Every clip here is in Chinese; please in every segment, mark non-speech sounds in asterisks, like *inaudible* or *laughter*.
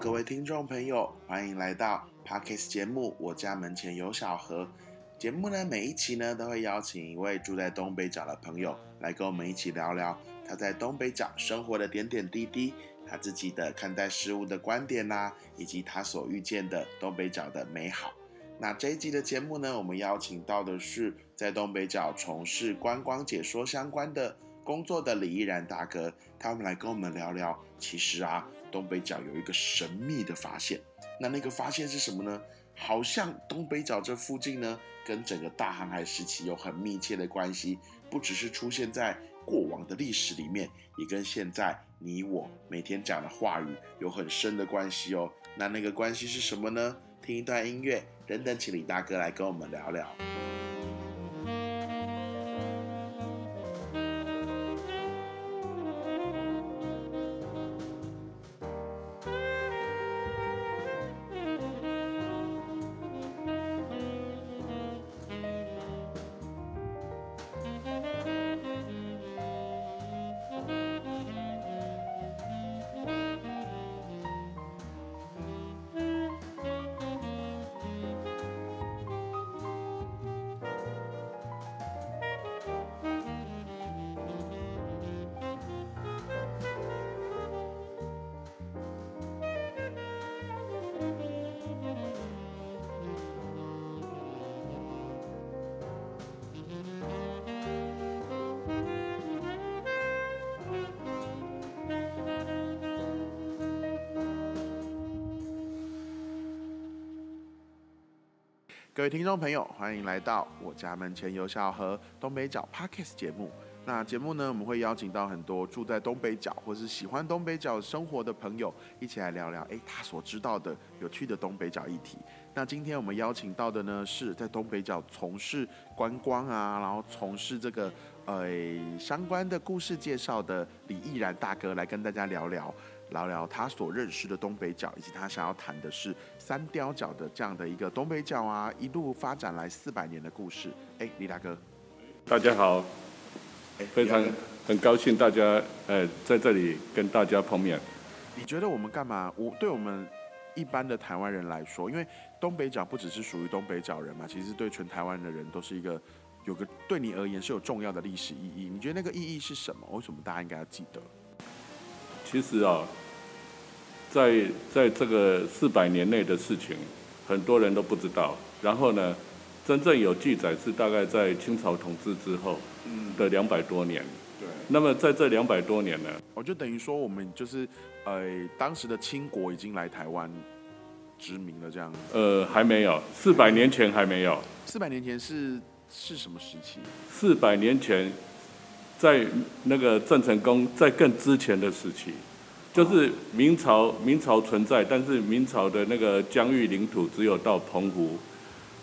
各位听众朋友，欢迎来到 Parkes 节目。我家门前有小河。节目呢，每一期呢都会邀请一位住在东北角的朋友来跟我们一起聊聊他在东北角生活的点点滴滴，他自己的看待事物的观点呐，以及他所遇见的东北角的美好。那这一集的节目呢，我们邀请到的是在东北角从事观光解说相关的工作的李依然大哥，他们来跟我们聊聊。其实啊，东北角有一个神秘的发现，那那个发现是什么呢？好像东北角这附近呢。跟整个大航海时期有很密切的关系，不只是出现在过往的历史里面，也跟现在你我每天讲的话语有很深的关系哦。那那个关系是什么呢？听一段音乐，等等，请李大哥来跟我们聊聊。各位听众朋友，欢迎来到我家门前有小河东北角 Parkes 节目。那节目呢，我们会邀请到很多住在东北角或是喜欢东北角生活的朋友，一起来聊聊哎他所知道的有趣的东北角议题。那今天我们邀请到的呢，是在东北角从事观光啊，然后从事这个呃相关的故事介绍的李毅然大哥，来跟大家聊聊。聊聊他所认识的东北角，以及他想要谈的是三雕角的这样的一个东北角啊，一路发展来四百年的故事。哎，李大哥，大家好，非常很高兴大家呃在这里跟大家碰面。你觉得我们干嘛？我对我们一般的台湾人来说，因为东北角不只是属于东北角人嘛，其实对全台湾的人都是一个有个对你而言是有重要的历史意义。你觉得那个意义是什么？为什么大家应该要记得？其实啊，在在这个四百年内的事情，很多人都不知道。然后呢，真正有记载是大概在清朝统治之后的两百多年。对。那么在这两百多年呢，我就等于说，我们就是呃，当时的清国已经来台湾殖民了，这样。呃，还没有，四百年前还没有。四百年前是是什么时期？四百年前。在那个郑成功在更之前的时期，就是明朝，明朝存在，但是明朝的那个疆域领土只有到澎湖，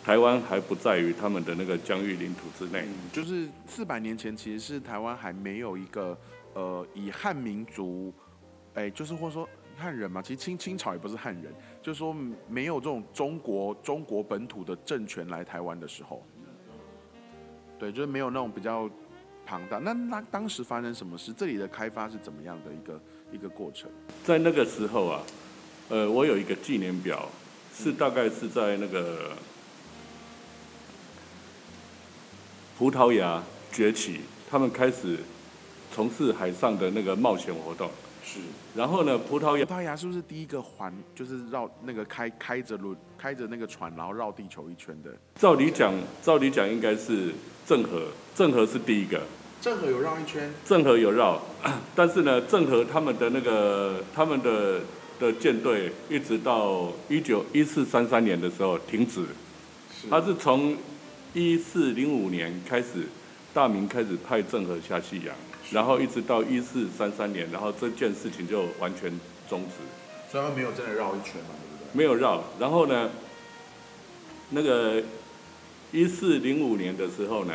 台湾还不在于他们的那个疆域领土之内。就是四百年前，其实是台湾还没有一个呃以汉民族，哎，就是或者说汉人嘛，其实清清朝也不是汉人，就是说没有这种中国中国本土的政权来台湾的时候，对，就是没有那种比较。庞大，那那当时发生什么事？这里的开发是怎么样的一个一个过程？在那个时候啊，呃，我有一个纪念表，是大概是在那个葡萄牙崛起，他们开始从事海上的那个冒险活动。是。然后呢，葡萄牙葡萄牙是不是第一个环，就是绕那个开开着轮开着那个船，然后绕地球一圈的？照理讲，照理讲应该是。郑和，郑和是第一个。郑和有绕一圈。郑和有绕，*clears throat* 但是呢，郑和他们的那个他们的的舰队一直到一九一四三三年的时候停止。他是从一四零五年开始，大明开始派郑和下西洋，然后一直到一四三三年，然后这件事情就完全终止。所以他没有真的绕一圈嘛，对不对？没有绕，然后呢，那个。一四零五年的时候呢，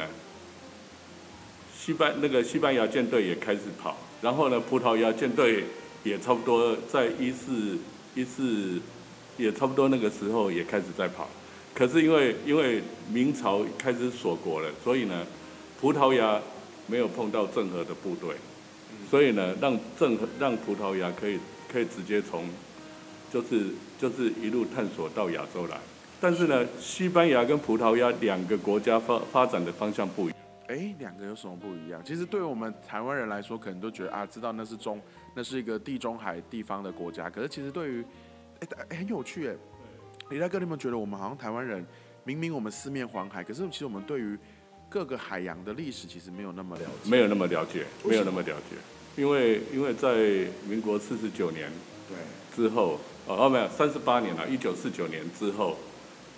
西班那个西班牙舰队也开始跑，然后呢，葡萄牙舰队也差不多在一四一四也差不多那个时候也开始在跑，可是因为因为明朝开始锁国了，所以呢，葡萄牙没有碰到郑和的部队，所以呢，让郑和让葡萄牙可以可以直接从就是就是一路探索到亚洲来。但是呢，西班牙跟葡萄牙两个国家发发展的方向不一样。哎，两个有什么不一样？其实对我们台湾人来说，可能都觉得啊，知道那是中，那是一个地中海地方的国家。可是其实对于，哎，很有趣哎。李大哥，你有没有觉得我们好像台湾人，明明我们四面环海，可是其实我们对于各个海洋的历史其实没有那么了解，没有那么了解，没有那么了解。因为因为在民国四十九年对之后，哦没有三十八年了，一九四九年之后，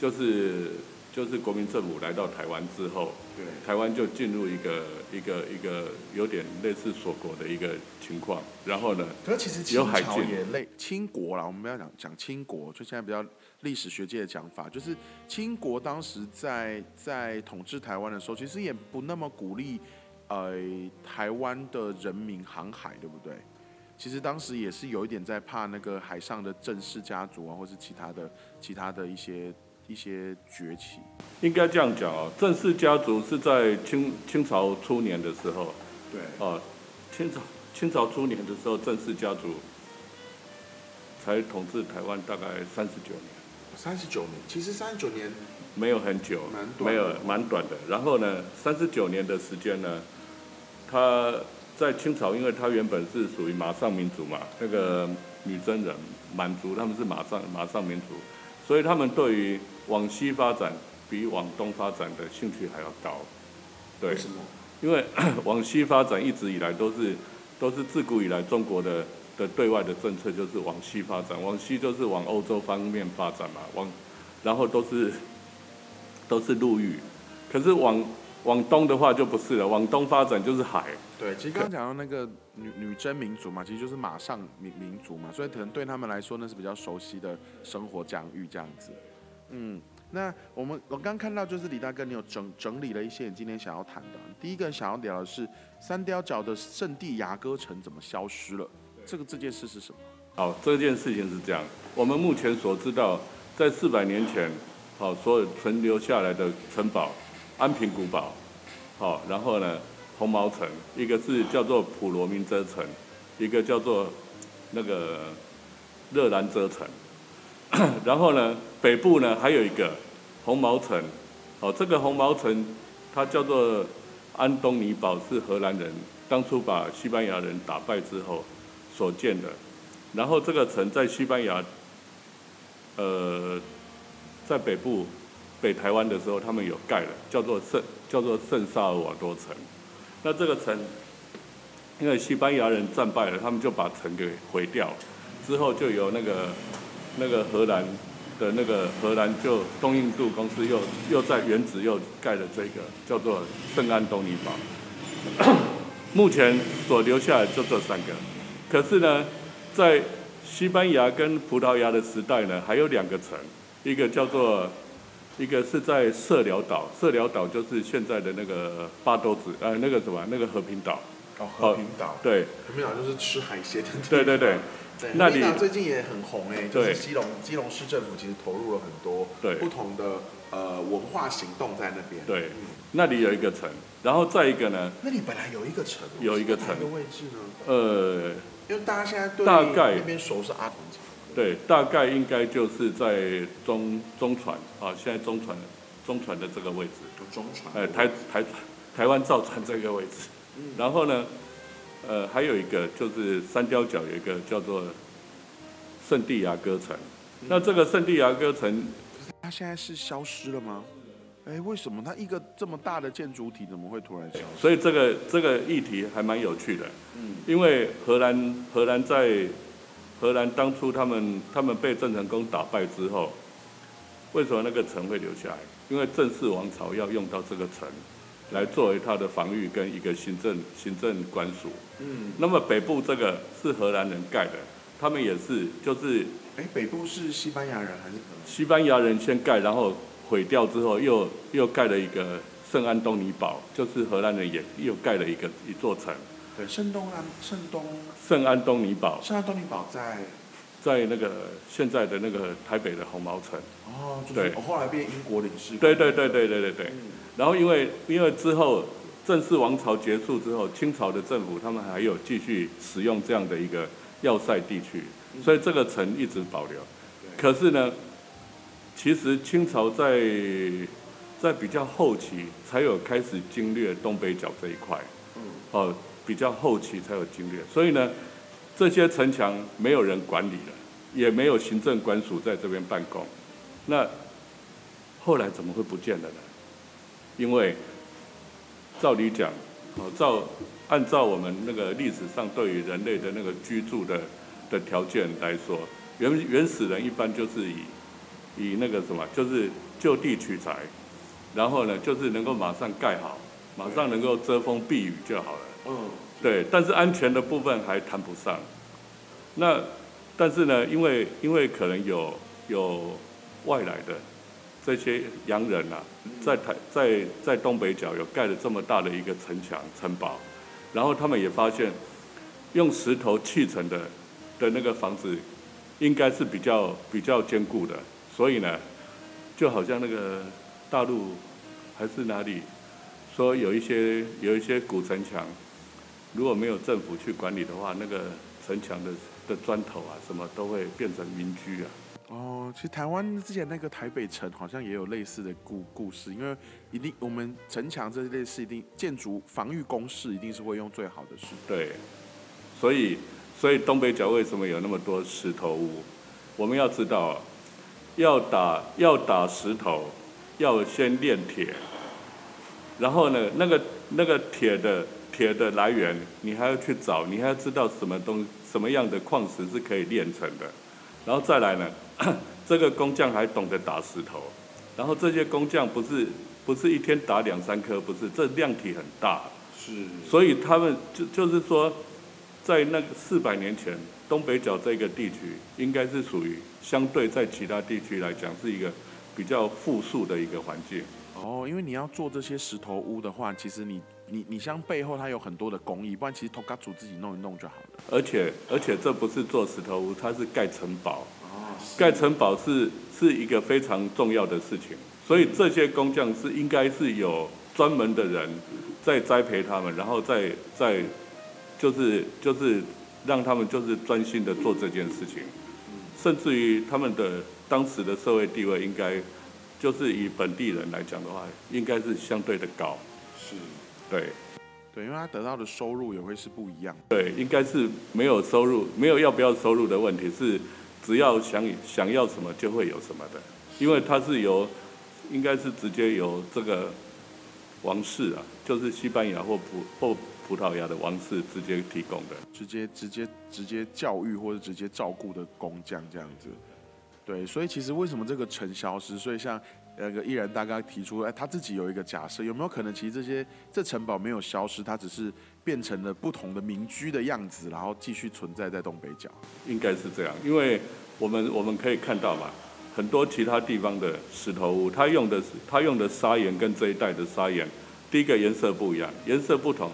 就是。就是国民政府来到台湾之后，对，台湾就进入一个一个一个有点类似锁国的一个情况。然后呢，可是其实清朝也类清国啦，我们不要讲讲清国，就现在比较历史学界的讲法，就是清国当时在在统治台湾的时候，其实也不那么鼓励呃台湾的人民航海，对不对？其实当时也是有一点在怕那个海上的郑氏家族啊，或是其他的其他的一些。一些崛起，应该这样讲啊。郑氏家族是在清清朝初年的时候，对，哦，清朝清朝初年的时候，郑氏家族才统治台湾大概三十九年。三十九年，其实三十九年没有很久，没有蛮短的。然后呢，三十九年的时间呢，他在清朝，因为他原本是属于马上民族嘛，那个女真人满族，他们是马上马上民族。所以他们对于往西发展比往东发展的兴趣还要高，对，什么？因为 *coughs* 往西发展一直以来都是都是自古以来中国的的对外的政策就是往西发展，往西就是往欧洲方面发展嘛，往然后都是都是陆域，可是往往东的话就不是了，往东发展就是海。对，其实刚刚讲到那个女女真民族嘛，其实就是马上民民族嘛，所以可能对他们来说那是比较熟悉的生活疆域这样子。嗯，那我们我刚看到就是李大哥，你有整整理了一些你今天想要谈的。第一个想要聊的是三雕角的圣地牙哥城怎么消失了？这个这件事是什么？好，这件事情是这样，我们目前所知道，在四百年前，好，所有存留下来的城堡，安平古堡，好，然后呢？红毛城，一个是叫做普罗民遮城，一个叫做那个热兰遮城。然后呢，北部呢还有一个红毛城，哦，这个红毛城它叫做安东尼堡，是荷兰人当初把西班牙人打败之后所建的。然后这个城在西班牙，呃，在北部北台湾的时候，他们有盖了，叫做圣叫做圣萨尔瓦多城。那这个城，因为西班牙人战败了，他们就把城给毁掉，之后就有那个那个荷兰的那个荷兰就东印度公司又又在原址又盖了这个叫做圣安东尼堡。*coughs* 目前所留下来就这三个，可是呢，在西班牙跟葡萄牙的时代呢，还有两个城，一个叫做。一个是在社寮岛，社寮岛就是现在的那个巴多子，呃，那个什么，那个和平岛。哦，和平岛。对。和平岛就是吃海鲜的。对对对。那里最近也很红哎，就是基隆基隆市政府其实投入了很多不同的呃文化行动在那边。对。那里有一个城，然后再一个呢？那里本来有一个城。有一个城。个位置呢？呃。因为大家现在对那边熟是阿。对，大概应该就是在中中船啊，现在中船中船的这个位置。中船。哎，台台台湾造船这个位置。嗯。然后呢，呃，还有一个就是三雕角有一个叫做圣地亚哥城。那这个圣地亚哥城，它现在是消失了吗？哎，为什么它一个这么大的建筑体怎么会突然消失？所以这个这个议题还蛮有趣的。嗯。因为荷兰荷兰在。荷兰当初他们他们被郑成功打败之后，为什么那个城会留下来？因为郑氏王朝要用到这个城，来作为它的防御跟一个行政行政官署。嗯。那么北部这个是荷兰人盖的，他们也是就是。哎，北部是西班牙人还是？西班牙人先盖，然后毁掉之后，又又盖了一个圣安东尼堡，就是荷兰人也又盖了一个一座城。对，圣东安圣东圣安东尼堡，圣安东尼堡在在那个现在的那个台北的红毛城。哦，对，后来变英国领事。对对对对对对对。然后因为因为之后正式王朝结束之后，清朝的政府他们还有继续使用这样的一个要塞地区，所以这个城一直保留。可是呢，其实清朝在在比较后期才有开始经略东北角这一块，哦，比较后期才有经略，所以呢，这些城墙没有人管理了，也没有行政官署在这边办公，那后来怎么会不见了呢？因为照理讲，哦，照按照我们那个历史上对于人类的那个居住的的条件来说，原原始人一般就是以以那个什么，就是就地取材。然后呢，就是能够马上盖好，马上能够遮风避雨就好了。嗯，对，但是安全的部分还谈不上。那但是呢，因为因为可能有有外来的这些洋人啊，在台在在东北角有盖了这么大的一个城墙城堡，然后他们也发现用石头砌成的的那个房子应该是比较比较坚固的，所以呢，就好像那个。大陆还是哪里说有一些有一些古城墙，如果没有政府去管理的话，那个城墙的的砖头啊，什么都会变成民居啊。哦，其实台湾之前那个台北城好像也有类似的故故事，因为一定我们城墙这类事一定建筑防御工事一定是会用最好的是对，所以所以东北角为什么有那么多石头屋？我们要知道，要打要打石头。要先炼铁，然后呢，那个那个铁的铁的来源，你还要去找，你还要知道什么东什么样的矿石是可以炼成的，然后再来呢，*coughs* 这个工匠还懂得打石头，然后这些工匠不是不是一天打两三颗，不是，这量体很大，是，所以他们就就是说，在那个四百年前，东北角这个地区应该是属于相对在其他地区来讲是一个。比较富庶的一个环境。哦，因为你要做这些石头屋的话，其实你你你像背后它有很多的工艺，不然其实头家族自己弄一弄就好了。而且而且这不是做石头屋，它是盖城堡。哦，盖城堡是是一个非常重要的事情，所以这些工匠是应该是有专门的人在栽培他们，然后再再就是就是让他们就是专心的做这件事情，甚至于他们的。当时的社会地位应该，就是以本地人来讲的话，应该是相对的高。是，对，对，因为他得到的收入也会是不一样。对，应该是没有收入，没有要不要收入的问题，是只要想想要什么就会有什么的。因为他是由，应该是直接由这个王室啊，就是西班牙或葡或葡萄牙的王室直接提供的，直接直接直接教育或者直接照顾的工匠这样子。对，所以其实为什么这个城消失？所以像那个依然大概提出，哎，他自己有一个假设，有没有可能其实这些这城堡没有消失，它只是变成了不同的民居的样子，然后继续存在在东北角？应该是这样，因为我们我们可以看到嘛，很多其他地方的石头屋，它用的是它用的砂岩跟这一代的砂岩，第一个颜色不一样，颜色不同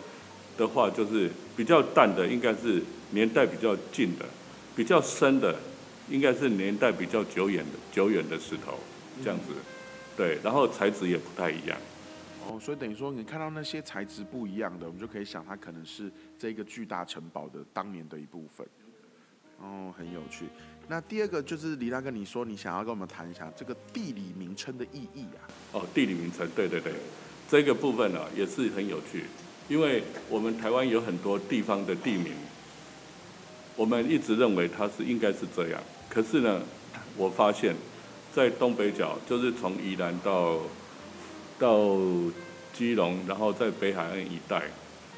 的话，就是比较淡的应该是年代比较近的，比较深的。应该是年代比较久远的久远的石头，这样子，对，然后材质也不太一样。哦，所以等于说你看到那些材质不一样的，我们就可以想它可能是这个巨大城堡的当年的一部分。哦，很有趣。那第二个就是李大哥，你说你想要跟我们谈一下这个地理名称的意义啊？哦，地理名称，对对对，这个部分呢也是很有趣，因为我们台湾有很多地方的地名，我们一直认为它是应该是这样。可是呢，我发现，在东北角，就是从宜兰到到基隆，然后在北海岸一带，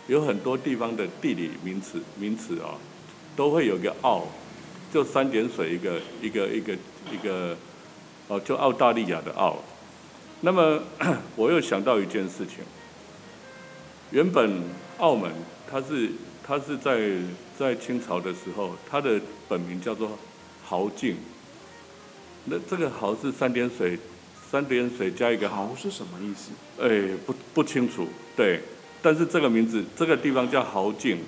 有很多地方的地理名词名词啊，都会有个澳，就三点水一个一个一个一个，哦，就澳大利亚的澳。那么 *clears throat* 我又想到一件事情，原本澳门它是它是在在清朝的时候，它的本名叫做。豪境，那这个豪是三点水，三点水加一个豪是什么意思？哎，不不清楚。对，但是这个名字，这个地方叫豪境，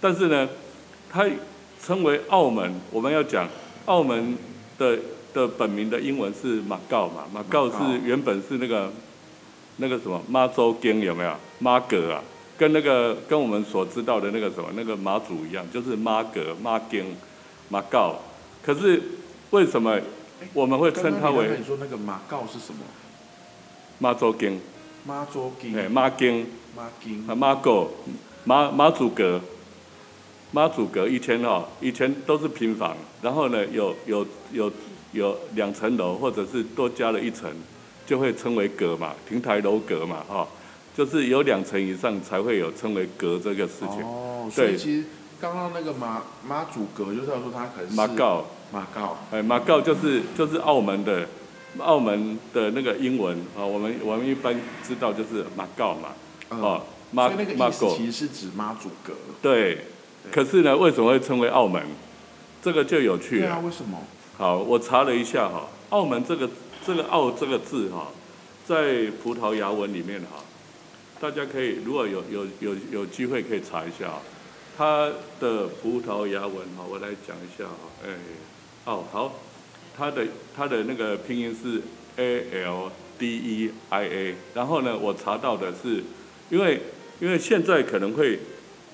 但是呢，它称为澳门。我们要讲澳门的的本名的英文是马告嘛？马告是原本是那个那个什么妈州经有没有？妈阁啊，跟那个跟我们所知道的那个什么那个马祖一样，就是妈阁妈经马告。可是为什么我们会称它为刚刚你说那个马告是什么？妈祖经？妈祖经。哎，妈经。妈经。啊，妈狗，妈妈祖阁，妈祖阁以前哦，以前都是平房，然后呢，有有有有两层楼，或者是多加了一层，就会称为阁嘛，亭台楼阁嘛，哈、就是有两层以上才会有称为阁这个事情。哦，所以对其实刚刚那个马妈祖格就是要说它可能是马告，马告。哎，马告就是就是澳门的，澳门的那个英文啊，我们我们一般知道就是马告嘛，嗯哦，马马狗，其实是指妈祖格。对。对可是呢，为什么会称为澳门？这个就有趣了。对啊，为什么？好，我查了一下哈，澳门这个这个“澳”这个字哈，在葡萄牙文里面哈，大家可以如果有有有有机会可以查一下哈，它的葡萄牙文哈，我来讲一下哈，哎，哦好，它的它的那个拼音是 A L D E I A，然后呢，我查到的是，因为因为现在可能会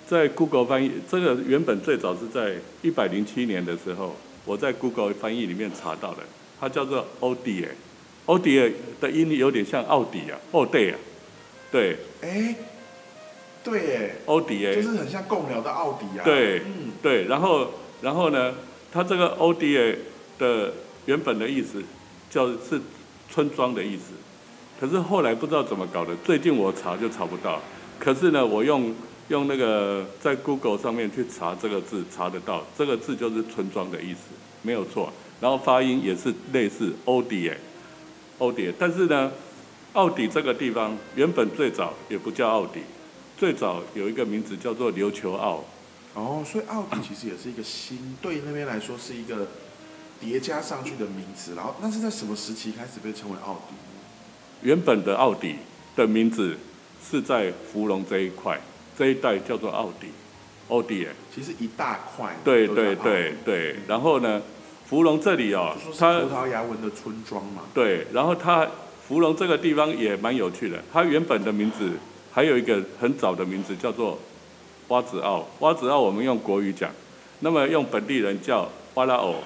在 Google 翻译，这个原本最早是在一百零七年的时候，我在 Google 翻译里面查到的，它叫做欧迪尔，欧迪尔的音有点像奥迪啊，奥迪啊，对，哎，对耶，欧迪尔就，是很像共聊的奥迪啊。对嗯，对，然后然后呢，它这个欧迪尔的原本的意思叫是村庄的意思，可是后来不知道怎么搞的，最近我查就查不到，可是呢，我用用那个在 Google 上面去查这个字，查得到，这个字就是村庄的意思，没有错。然后发音也是类似欧迪尔，欧迪尔，但是呢，奥迪这个地方原本最早也不叫奥迪，最早有一个名字叫做琉球澳。哦，所以奥迪其实也是一个新，对那边来说是一个叠加上去的名词。然后那是在什么时期开始被称为奥迪？原本的奥迪的名字是在芙蓉这一块这一带叫做奥迪，奥迪耶。其实一大块。对对对对，然后呢，芙蓉这里哦它葡萄牙文的村庄嘛。对，然后它芙蓉这个地方也蛮有趣的，它原本的名字还有一个很早的名字叫做蛙子澳，蛙子澳我们用国语讲，那么用本地人叫哇拉偶。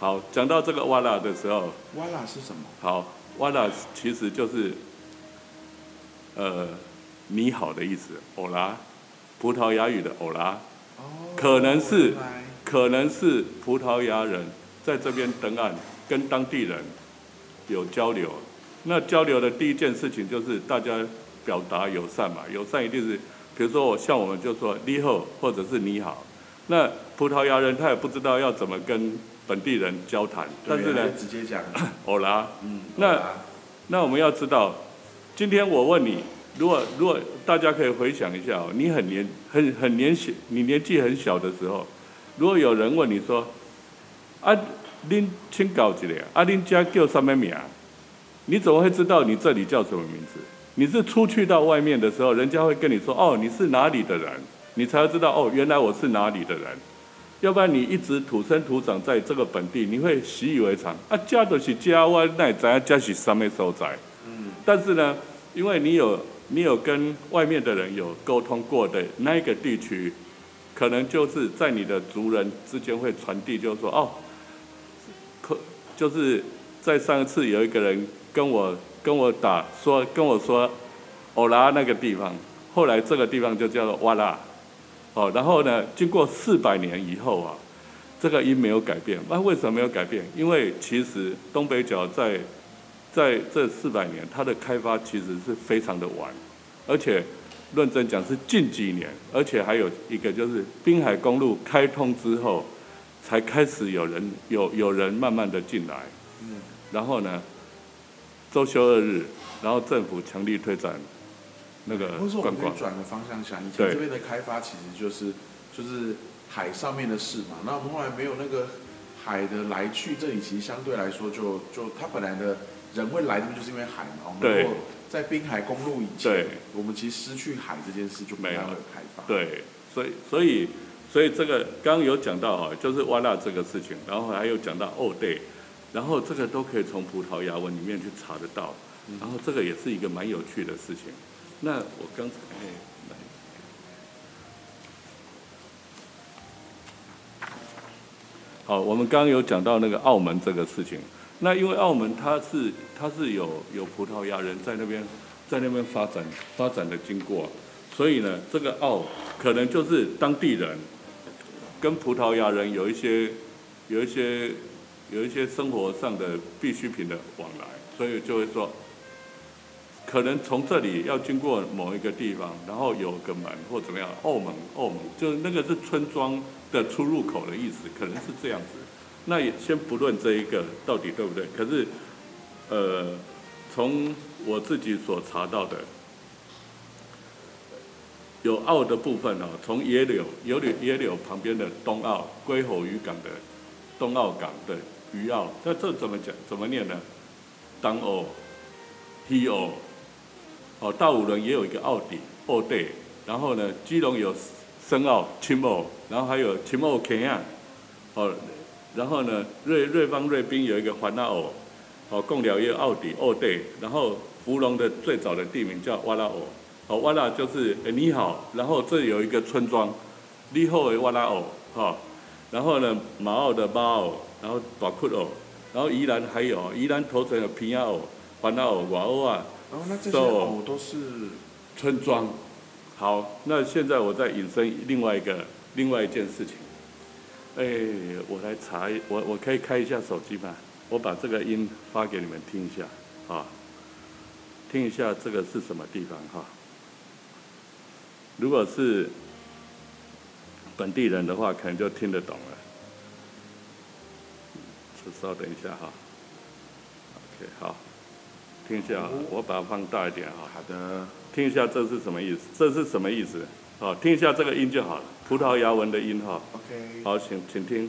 好，讲到这个哇拉的时候，哇啦是什么？好，哇啦其实就是，呃，你好的意思，欧拉，葡萄牙语的欧拉，哦，可能是可能是葡萄牙人在这边登岸，跟当地人有交流。那交流的第一件事情就是大家表达友善嘛，友善一定是，比如说我像我们就说你好，或者是你好。那葡萄牙人他也不知道要怎么跟本地人交谈，但是呢，直接讲，*laughs* 欧拉。嗯，那那我们要知道，今天我问你，如果如果大家可以回想一下哦，你很年很很年小，你年纪很小的时候，如果有人问你说，啊，恁请教一下，啊，恁家叫什么名？你怎么会知道你这里叫什么名字？你是出去到外面的时候，人家会跟你说，哦，你是哪里的人，你才会知道，哦，原来我是哪里的人。要不然你一直土生土长在这个本地，你会习以为常。啊，家都是家，我哪会知影家是什么所在？嗯，但是呢，因为你有你有跟外面的人有沟通过的那一个地区，可能就是在你的族人之间会传递，就是说哦，可就是在上一次有一个人跟我跟我打说跟我说，欧拉那个地方，后来这个地方就叫做哇啦，哦，然后呢，经过四百年以后啊，这个音没有改变。那为什么没有改变？因为其实东北角在在这四百年，它的开发其实是非常的晚，而且论真讲是近几年，而且还有一个就是滨海公路开通之后，才开始有人有有人慢慢的进来，嗯，然后呢，周休二日，然后政府强力推展那个或者说我们可以，转个方向想，以前对。这边的开发其实就是就是海上面的事嘛，那我们后来没有那个海的来去，这里其实相对来说就就它本来的人会来这边就是因为海嘛，我们对。如果在滨海公路以前，我们其实失去海这件事就没有开发，，对，所以所以所以这个刚刚有讲到哈，就是挖纳这个事情，然后还有讲到哦对，然后这个都可以从葡萄牙文里面去查得到，然后这个也是一个蛮有趣的事情。那我刚才哎来好，我们刚刚有讲到那个澳门这个事情。那因为澳门它是它是有有葡萄牙人在那边在那边发展发展的经过，所以呢，这个澳可能就是当地人跟葡萄牙人有一些有一些有一些生活上的必需品的往来，所以就会说，可能从这里要经过某一个地方，然后有个门或怎么样，澳门澳门就是那个是村庄的出入口的意思，可能是这样子。那也先不论这一个到底对不对，可是，呃，从我自己所查到的，有澳的部分哦，从野柳、有柳、野柳旁边的东澳龟吼渔港的东澳港的鱼澳，那这怎么讲？怎么念呢？东澳、西澳，哦，大五轮也有一个澳底、澳地，然后呢，基隆有深澳、青澳，然后还有青澳 K 岸，哦。然后呢，瑞瑞邦瑞滨有一个环拉偶，哦，贡寮也有奥迪奥队，然后福隆的最早的地名叫瓦拉偶，哦，瓦拉就是诶你好，然后这有一个村庄，你好的瓦拉偶，哈，然后呢马澳的马澳，然后大窟哦，然后宜兰还有宜兰头城有平亚偶、环拉偶、瓦欧啊，哦，那这些偶都是村庄。好，那现在我再引申另外一个另外一件事情。哎，我来查一，我我可以开一下手机吗？我把这个音发给你们听一下，啊，听一下这个是什么地方哈？如果是本地人的话，可能就听得懂了。稍等一下哈，OK，好，听一下，我把它放大一点哈。好的。听一下这是什么意思？这是什么意思？好，听一下这个音就好了。葡萄牙文的音哈，OK，好，请请听，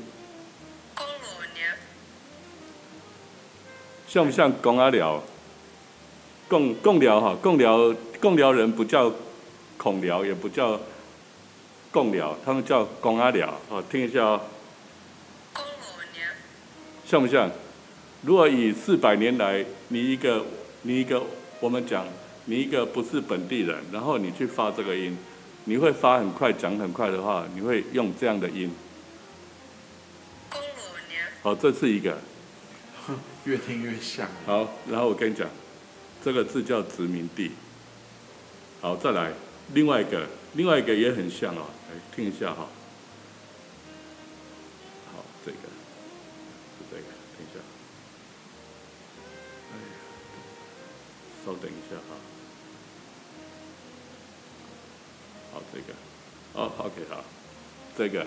像不像公阿寮？共共寮哈，共寮共寮人不叫孔寮，也不叫共寮，他们叫公阿寮。好，听一下哦，像不像？如果以四百年来，你一个你一个，我们讲你一个不是本地人，然后你去发这个音。你会发很快，讲很快的话，你会用这样的音。好，这是一个。越听越像。好，然后我跟你讲，这个字叫殖民地。好，再来另外一个，另外一个也很像哦，来听一下哈。好，稍等一下哈。这个，哦，OK，好，这个，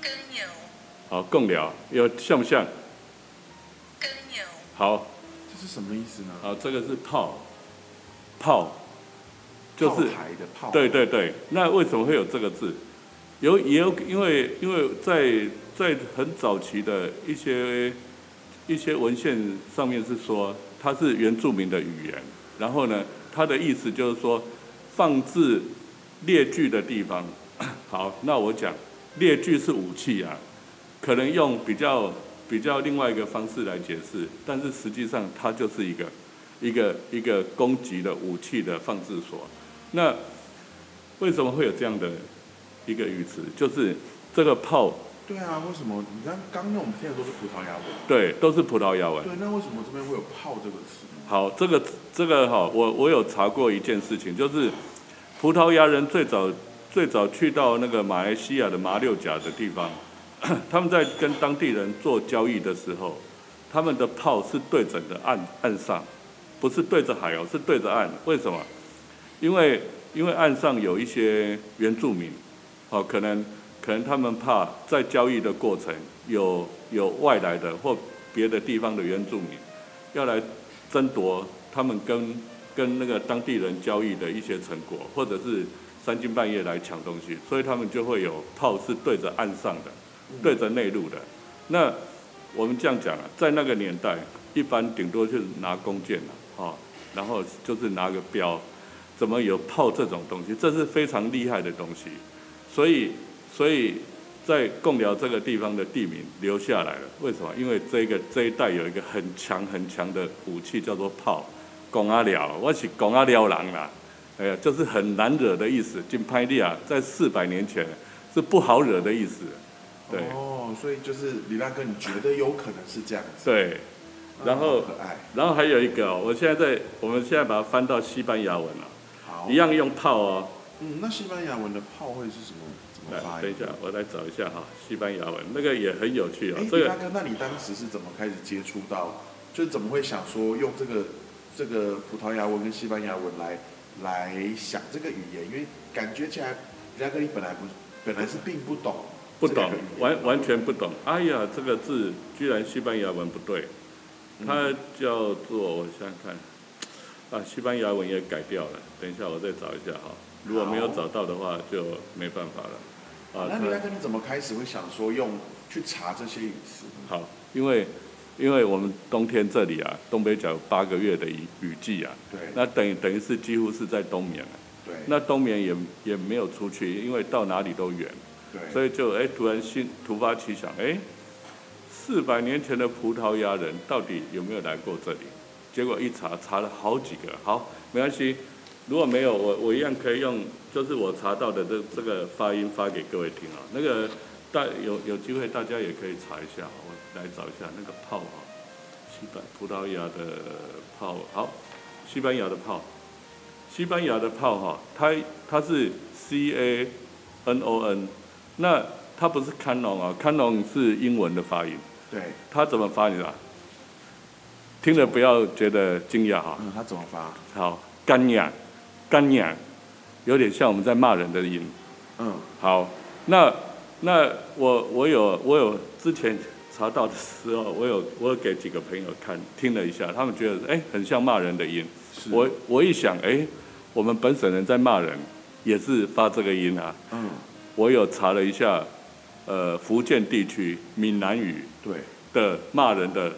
跟有，好，共聊，有像不像？跟有，好，这是什么意思呢？啊，这个是炮，炮，就是台的炮，对对对，那为什么会有这个字？有也有，因为因为在在很早期的一些一些文献上面是说它是原住民的语言，然后呢，它的意思就是说。放置列具的地方，*coughs* 好，那我讲列具是武器啊，可能用比较比较另外一个方式来解释，但是实际上它就是一个一个一个攻击的武器的放置所。那为什么会有这样的一个语词？就是这个炮。对啊，为什么？你看刚刚我们听的都是葡萄牙文。对，都是葡萄牙文。对，那为什么这边会有炮这个词？好，这个这个哈，我我有查过一件事情，就是葡萄牙人最早最早去到那个马来西亚的马六甲的地方，*coughs* 他们在跟当地人做交易的时候，他们的炮是对准的岸岸上，不是对着海哦，是对着岸。为什么？因为因为岸上有一些原住民，哦，可能可能他们怕在交易的过程有有外来的或别的地方的原住民要来。争夺他们跟跟那个当地人交易的一些成果，或者是三更半夜来抢东西，所以他们就会有炮是对着岸上的，对着内陆的。那我们这样讲啊，在那个年代，一般顶多就是拿弓箭了，哈，然后就是拿个标，怎么有炮这种东西？这是非常厉害的东西，所以所以。在贡寮这个地方的地名留下来了，为什么？因为这个这一带有一个很强很强的武器，叫做炮。贡阿寮，我是贡阿寮人啦，哎呀，就是很难惹的意思。金拍利亚在四百年前是不好惹的意思。对哦，所以就是李大哥，你觉得有可能是这样子？对，然嗯后好可爱，然后还有一个哦，我现在在我们现在把它翻到西班牙文了，好，一，样用炮哦。嗯，那西班牙文的炮会是什么？来，等一下，我来找一下哈，西班牙文那个也很有趣哦哎，。这个大哥，那你当时是怎么开始接触到？就是怎么会想说用这个这个葡萄牙文跟西班牙文来来想这个语言？因为感觉起来，李大哥你本来不本来是并不懂不懂完完全不懂。哎呀，这个字居然西班牙文不对，嗯它叫做我想想看，啊，西班牙文也改掉了。等一下我再找一下哈，如果没有找到的话就没办法了。啊，那李大它哥你怎么开始会想说用去查这些隐私？好，因为因为我们冬天这里啊，东北角有八个月的雨雨季啊，对那等于等于是几乎是在冬眠了。对那冬眠也也没有出去，因为到哪里都远。对，所以就哎、突然心突发奇想，哎、四百年前的葡萄牙人到底有没有来过这里？结果一查，查了好几个。好，没关系，如果没有，我我一样可以用，就是我查到的这这个发音发给各位听啊。那个大有有机会大家也可以查一下，我来找一下那个炮啊，西班葡萄牙的炮，好，西班牙的炮，西班牙的炮哈、它它是 C A N O N。那它不是 canon 啊，canon 是英文的发音，对，它怎么发音啊？听了不要觉得惊讶哈。嗯，它怎么发？好，干痒，干痒，有点像我们在骂人的音。嗯，好，那那我我有我有之前查到的时候，我有我有给几个朋友看听了一下，他们觉得哎很像骂人的音。是我我一想哎，我们本省人在骂人也是发这个音啊。嗯，我有查了一下，呃，福建地区闽南语对，的骂人的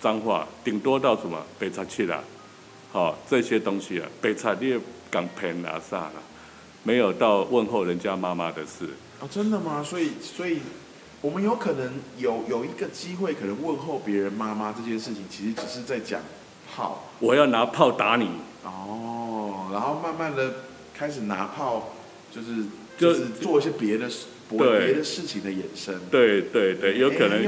脏话，顶多到什么北叉七啦，好、这些东西啊，北茶你也港骗拉萨了，没有到问候人家妈妈的事。哦，真的吗？所以所以我们有可能有有一个机会，可能问候别人妈妈这件事情，其实只是在讲炮我要拿炮打你，哦，然后慢慢的开始拿炮，就是就就是做一些别的事，别对别的事情的衍生。对对对，有可能，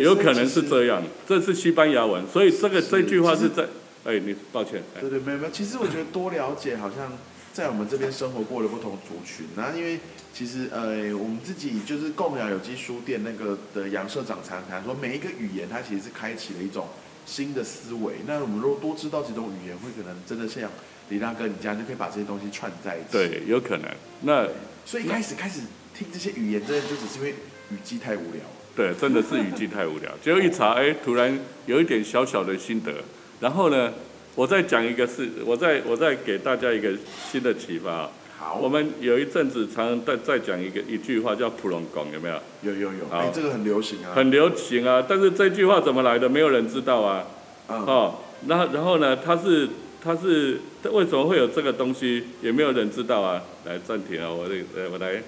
有可能是这样。这是西班牙文，所以这个是这句话是在，哎，你抱歉，哎对对，没有没有。其实我觉得多了解，好像在我们这边生活过的不同族群。那因为其实呃，我们自己就是共养有机书店那个的杨社长常谈说，每一个语言它其实是开启了一种新的思维。那我们如果多知道几种语言，会可能真的像李大哥你这样，就可以把这些东西串在一起。对，有可能。那所以一开始开始听这些语言，真的就只是因为语季太无聊。对，真的是语句太无聊。结果一查，哎，突然有一点小小的心得。然后呢，我再讲一个事，我再我再给大家一个新的启发啊。好，我们有一阵子常常在在讲一个一句话叫普隆拱，有没有？有有有，好哎，这个很流行啊。很流行啊，但是这句话怎么来的，没有人知道啊。嗯，哦，那然后呢，它是它是它为什么会有这个东西，也没有人知道啊。来暂停啊，我这呃我来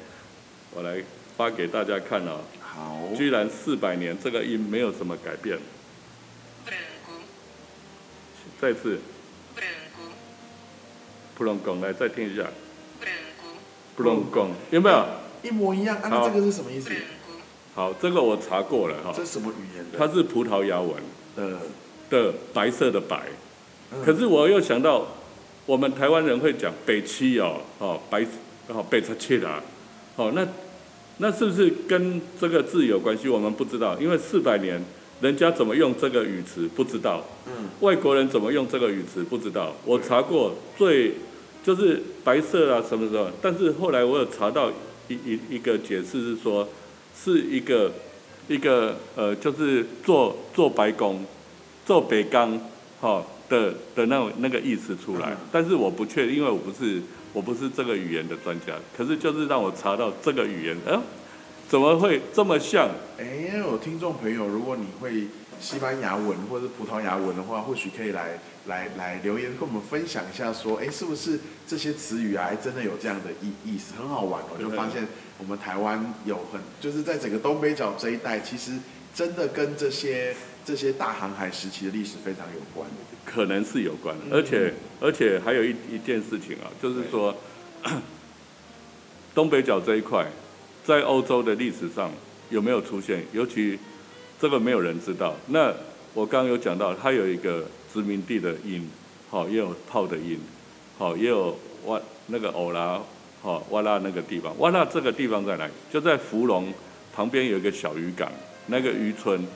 我来发给大家看哦。好，居然四百年这个音没有什么改变。再次普隆拱来再听一下普隆拱有没有？一模一样。啊，那这个是什么意思？好，这个我查过了哈这，是什么语言的？它是葡萄牙文的，的白色的白。嗯可是我又想到，我们台湾人会讲北七哦，哦白哦北七七啦，哦那那是不是跟这个字有关系？我们不知道，因为四百年人家怎么用这个语词不知道，嗯，外国人怎么用这个语词不知道。我查过最就是白色啊什么什么，但是后来我有查到一一一个解释是说，是一个一个呃就是做做白工，做北钢，哈、的的那种那个意思出来。嗯，但是我不确定，因为我不是我不是这个语言的专家，可是就是让我查到这个语言，哎、怎么会这么像？哎，有听众朋友，如果你会西班牙文或者是葡萄牙文的话，或许可以来来来留言跟我们分享一下，说，哎，是不是这些词语啊，还真的有这样的意意思，很好玩我。就发现我们台湾有很，就是在整个东北角这一带，其实真的跟这些这些大航海时期的历史非常有关。可能是有关的，嗯而且而且还有一一件事情啊，就是说东北角这一块，在欧洲的历史上有没有出现？尤其这个没有人知道。那我刚刚有讲到，它有一个殖民地的音，好、也有炮的音，好、也有哇那个欧拉，好、哇拉那个地方，哇拉这个地方在哪里？就在芙蓉旁边有一个小渔港，那个渔村，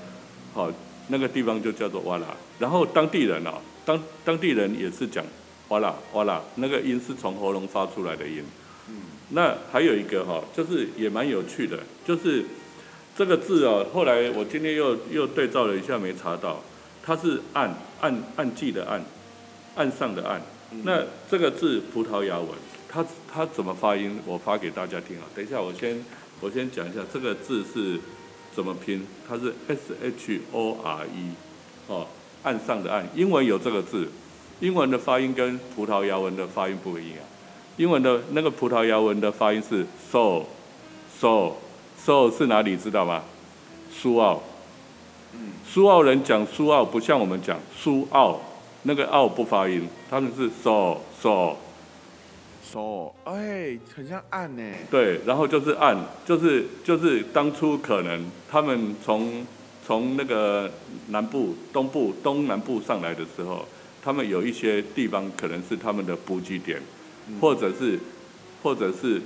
好、那个地方就叫做哇拉。然后当地人啊，当当地人也是讲哇啦哇啦，那个音是从喉咙发出来的音。那还有一个哈、就是也蛮有趣的，就是这个字哦，后来我今天又又对照了一下，没查到，它是岸岸岸记的岸，岸上的岸。那这个字葡萄牙文，它它怎么发音？我发给大家听啊。等一下，我先我先讲一下这个字是怎么拼，它是 S H O R E，哦，岸上的岸。英文有这个字，英文的发音跟葡萄牙文的发音不一样。英文的那个葡萄牙文的发音是 so so so 是哪里知道吗？苏澳。苏澳人讲苏澳不像我们讲苏澳，那个澳不发音，他们是 so so so，，哎，很像岸呢。对，然后就是岸，就是就是当初可能他们从从那个南部、东部、东南部上来的时候，他们有一些地方可能是他们的补给点，或者是或者是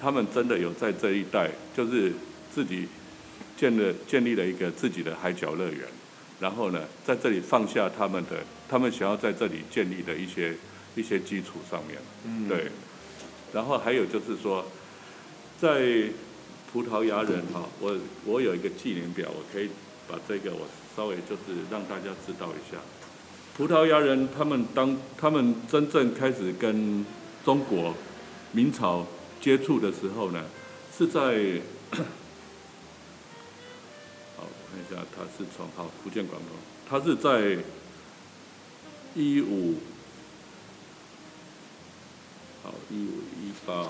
他们真的有在这一带，就是自己建了建立了一个自己的海角乐园，然后呢，在这里放下他们的他们想要在这里建立的一些一些基础上面，嗯，对。然后还有就是说，在葡萄牙人哈，我我有一个纪年表，我可以把这个我稍微就是让大家知道一下。葡萄牙人他们当他们真正开始跟中国明朝接触的时候呢，是在，*coughs* 好，我看一下，他是从好福建广东，他是在一五。好，一五一八，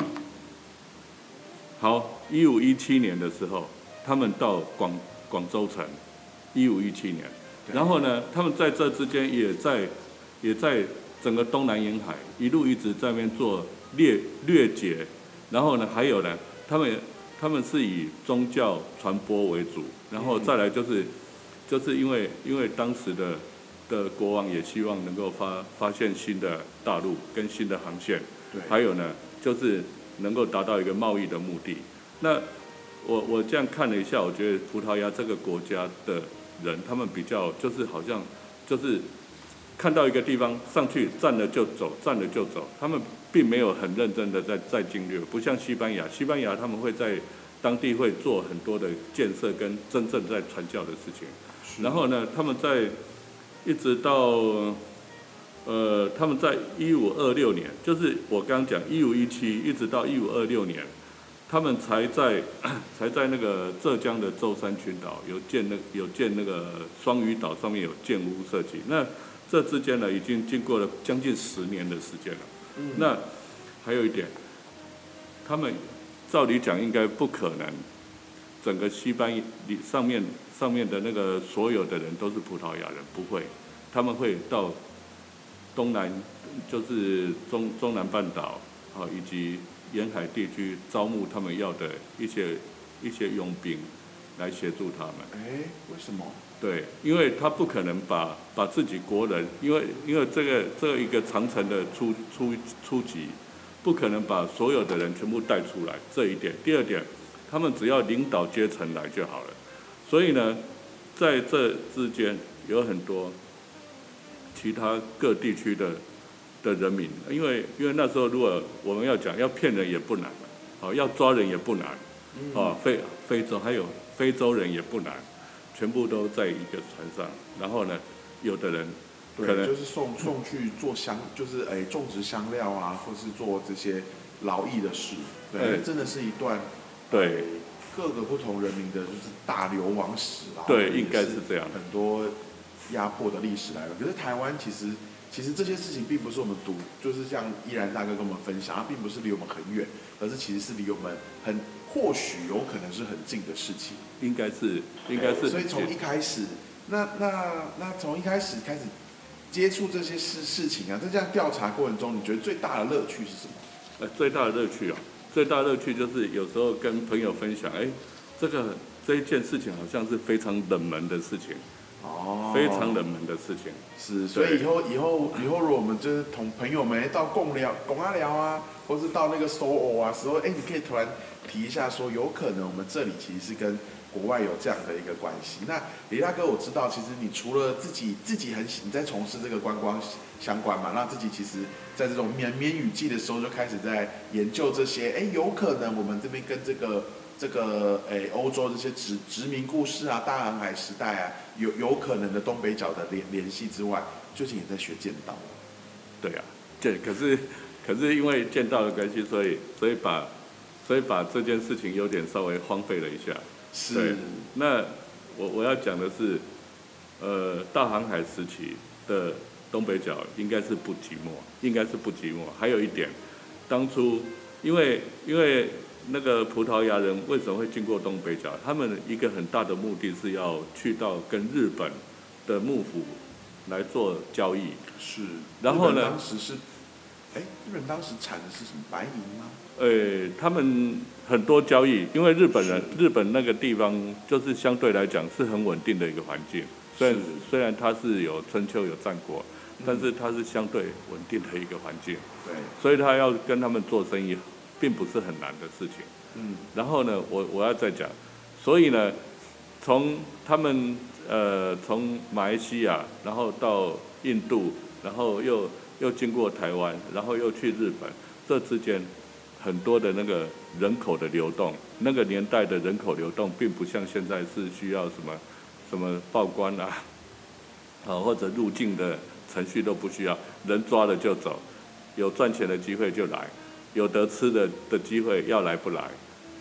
好，一五一七年的时候，他们到广广州城，一五一七年，然后呢，他们在这之间也在也在整个东南沿海一路一直在那边做掠掠劫，然后呢，还有呢，他们他们是以宗教传播为主，然后再来就是就是因为因为当时的的国王也希望能够发发现新的大陆跟新的航线。对，还有呢，就是能够达到一个贸易的目的。那我我这样看了一下，我觉得葡萄牙这个国家的人，他们比较就是好像就是看到一个地方上去站了就走，站了就走，他们并没有很认真的在在经略，不像西班牙，西班牙他们会在当地会做很多的建设跟真正在传教的事情。然后呢，他们在一直到呃，他们在一五二六年，就是我刚刚讲一五一七，一直到一五二六年，他们才在 *clears throat* 才在那个浙江的舟山群岛有建那有建那个双屿岛上面有建屋设计。那这之间呢，已经经过了将近十年的时间了。那还有一点，他们照理讲应该不可能，整个西班牙上面上面的那个所有的人都是葡萄牙人，不会，他们会到东南，就是中中南半岛啊，以及沿海地区招募他们要的一些一些佣兵来协助他们。哎，为什么？对，因为他不可能把把自己国人，因为因为这个这一个长城的初初初级，不可能把所有的人全部带出来，这一点。第二点，他们只要领导阶层来就好了。所以呢，在这之间有很多其他各地区的的人民，因为因为那时候如果我们要讲要骗人也不难，哦，要抓人也不难，哦，非非洲还有非洲人也不难。全部都在一个船上，然后呢，有的人可对，能就是送送去做香，就是哎种植香料啊，或是做这些劳役的事。对，真的是一段对哎各个不同人民的就是大流亡史啊。对，应该是这样。很多压迫的历史来了。可是台湾其实其实这些事情并不是我们读，就是像依然大哥跟我们分享，它并不是离我们很远，而是其实是离我们很或许有可能是很近的事情。应该是应该是所以从一开始，那那那从一开始开始接触这些事事情啊，在这样调查过程中，你觉得最大的乐趣是什么？呃最大的乐趣啊，最大的乐趣就是有时候跟朋友分享，哎，这个这一件事情好像是非常冷门的事情，哦，非常冷门的事情。是，所以以后以后以后，如果我们就是同朋友们到共聊、共阿聊啊，或是到那个搜偶啊时候，哎，你可以突然提一下说，有可能我们这里其实是跟国外有这样的一个关系。那李大哥，我知道，其实你除了自己自己很喜你在从事这个观光相关嘛，那自己其实在这种绵绵雨季的时候就开始在研究这些，哎，有可能我们这边跟这个。这个诶，欧洲这些殖殖民故事啊，大航海时代啊，有有可能的东北角的联联系之外，最近也在学剑道。对啊，剑可是可是因为剑道的关系，所以所以把所以把这件事情有点稍微荒废了一下。是。那我我要讲的是，呃，大航海时期的东北角应该是不寂寞，应该是不寂寞。还有一点，当初因为因为。那个葡萄牙人为什么会经过东北角？他们一个很大的目的是要去到跟日本的幕府来做交易。是。然后呢？当时是，哎，日本当时产的是什么白银吗？呃，他们很多交易，因为日本人日本那个地方就是相对来讲是很稳定的一个环境。虽然虽然它是有春秋有战国，但是它是相对稳定的一个环境。对。所以他要跟他们做生意。并不是很难的事情。嗯，然后呢，我我要再讲，所以呢，从他们呃从马来西亚，然后到印度，然后又又经过台湾，然后又去日本，这之间很多的那个人口的流动，那个年代的人口流动，并不像现在是需要什么什么报关啊，啊 *laughs* 或者入境的程序都不需要，人抓了就走，有赚钱的机会就来。有得吃的的机会要来不来？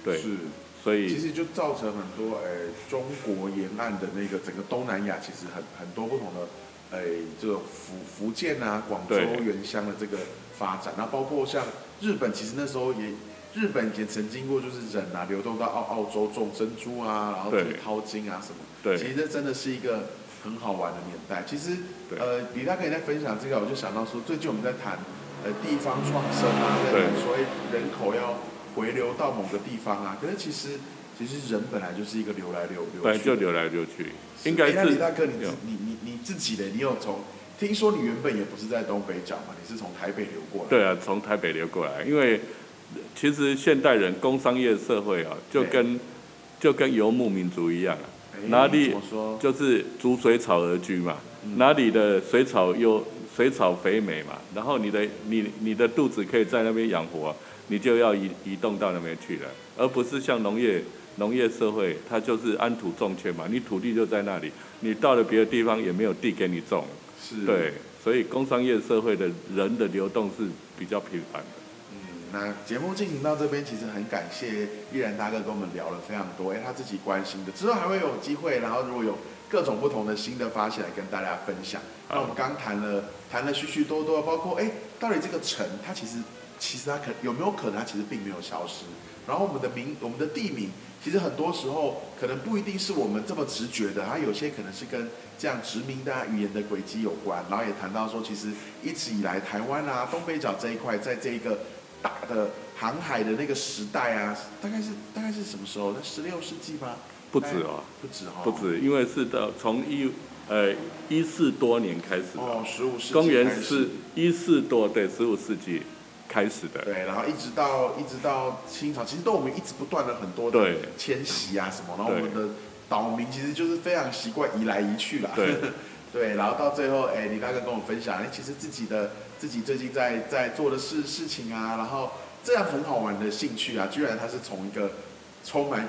对，是，所以其实就造成很多诶，中国沿岸的那个整个东南亚其实很很多不同的哎，这个福福建啊、广州原乡的这个发展，那包括像日本，其实那时候也日本也曾经过，就是人啊流动到澳澳洲种珍珠啊，然后去淘金啊什么，对，其实这真的是一个很好玩的年代。其实呃，李大可以在分享这个，我就想到说，最近我们在谈。呃，地方创生啊，对所以人口要回流到某个地方啊，可是其实其实人本来就是一个流来流流，对，就流来流去，应该是。李大哥，你你你你自己的，你有从听说你原本也不是在东北角嘛，你是从台北流过来？对啊，从台北流过来，因为其实现代人工商业社会啊，就跟就跟游牧民族一样啊，哪里就是逐水草而居嘛，哪里的水草有。水草肥美嘛，然后你的你你的肚子可以在那边养活，你就要移移动到那边去了，而不是像农业农业社会，它就是安土重迁嘛，你土地就在那里，你到了别的地方也没有地给你种，是，对，所以工商业社会的人的流动是比较频繁的。嗯，那节目进行到这边，其实很感谢依然大哥跟我们聊了非常多，哎，他自己关心的，之后还会有机会，然后如果有。各种不同的新的发现来跟大家分享。那我们刚谈了谈了许许多多，包括哎，到底这个城它其实其实它可有没有可能它其实并没有消失？然后我们的名我们的地名其实很多时候可能不一定是我们这么直觉的，它有些可能是跟这样殖民的语言的轨迹有关。然后也谈到说，其实一直以来台湾啊东北角这一块，在这一个大的航海的那个时代啊，大概是大概是什么时候？在十六世纪吗？不止哦，不止哦，不止，因为是到从一呃一四多年开始哦，十五世纪公元是一四多对十五世纪开始的，对，然后一直到一直到清朝，其实都我们一直不断的很多的迁徙啊什么，然后我们的岛民其实就是非常习惯移来移去啦，对，*laughs* 对，然后到最后，哎，李大哥跟我分享，哎，其实自己的自己最近在在做的事事情啊，然后这样很好玩的兴趣啊，居然他是从一个充满。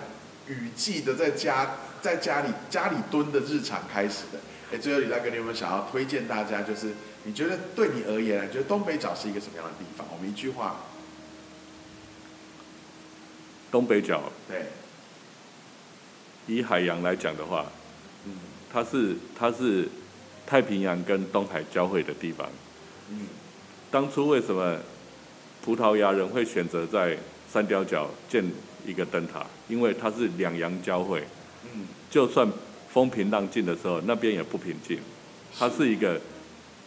雨季的在家在家里家里蹲的日常开始的，哎，最后李大哥，你有没有想要推荐大家？就是你觉得对你而言，你觉得东北角是一个什么样的地方？我们一句话，东北角，对，以海洋来讲的话，嗯，它是它是太平洋跟东海交汇的地方，嗯，当初为什么葡萄牙人会选择在三貂角建？一个灯塔，因为它是两洋交汇，嗯，就算风平浪静的时候，那边也不平静，它是一个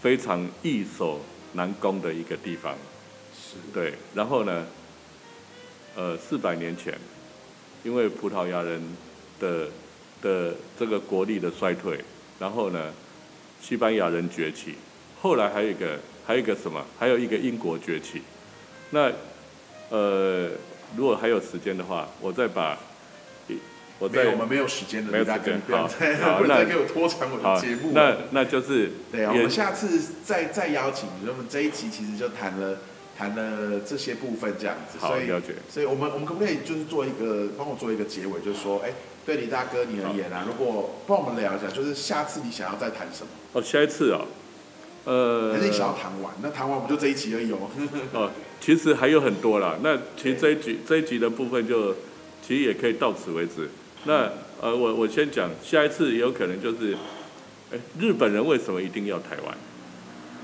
非常易守难攻的一个地方，是，对。然后呢，呃，四百年前，因为葡萄牙人的的这个国力的衰退，然后呢，西班牙人崛起，后来还有一个还有一个什么？还有一个英国崛起。那呃，如果还有时间的话，我再把我再我们没有时间的，没有时间你不要好再好 *laughs* 再给我拖长我的节目，那。那就是对啊，我也们下次再再邀请你。那么这一集其实就谈了谈了这些部分这样子，所以。所以我们我们可不可以就是做一个帮我做一个结尾，就是说，哎，对李大哥你而言啊，如果帮我们聊一下，就是下次你想要再谈什么，哦，下一次哦，呃，还是你想要谈完？那谈完我们就这一集而已哦。哦，其实还有很多啦。那其实这一集这一集的部分就其实也可以到此为止。那呃，我我先讲，下一次也有可能就是，哎，日本人为什么一定要台湾？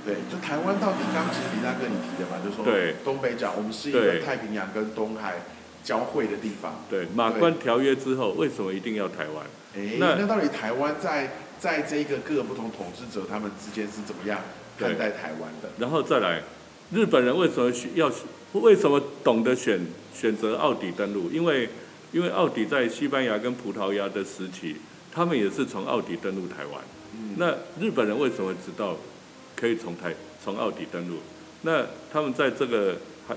对，就台湾到底，刚刚其实李大哥你提的嘛，就是说对东北角，我们是一个太平洋跟东海交汇的地方。对，马关条约之后，为什么一定要台湾？哎，那那到底台湾在在这个各个不同统治者他们之间是怎么样看待台湾的？然后再来，日本人为什么需要为什么懂得选选择奥迪登陆？因为因为奥迪在西班牙跟葡萄牙的时期，他们也是从奥迪登陆台湾。嗯，那日本人为什么知道可以从台从奥迪登陆？那他们在这个还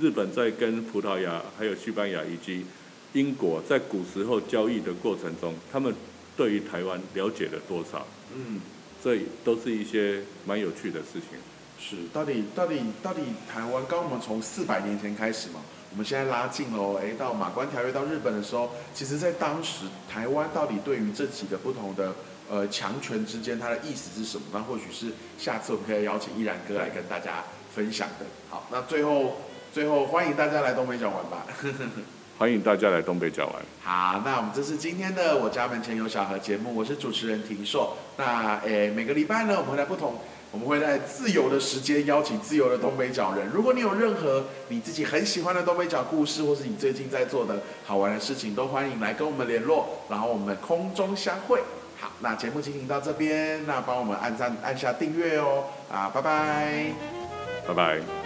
日本在跟葡萄牙、还有西班牙以及英国在古时候交易的过程中，他们对于台湾了解了多少？嗯，这都是一些蛮有趣的事情。是，到底到底到底台湾，刚我们从四百年前开始嘛，我们现在拉近喽，哎，到马关条约到日本的时候，其实在当时台湾到底对于这几个不同的呃强权之间，它的意思是什么？那或许是下次我们可以邀请依然哥来跟大家分享的。好，那最后最后欢迎大家来东北角玩吧。*laughs* 欢迎大家来东北角玩。好，那我们这是今天的我家门前有小河节目，我是主持人庭硕。那诶，每个礼拜呢，我们会在不同，我们会在自由的时间邀请自由的东北角人。如果你有任何你自己很喜欢的东北角故事，或是你最近在做的好玩的事情，都欢迎来跟我们联络，然后我们空中相会。好，那节目进行到这边，那帮我们按赞按下订阅哦。啊，拜拜。拜拜。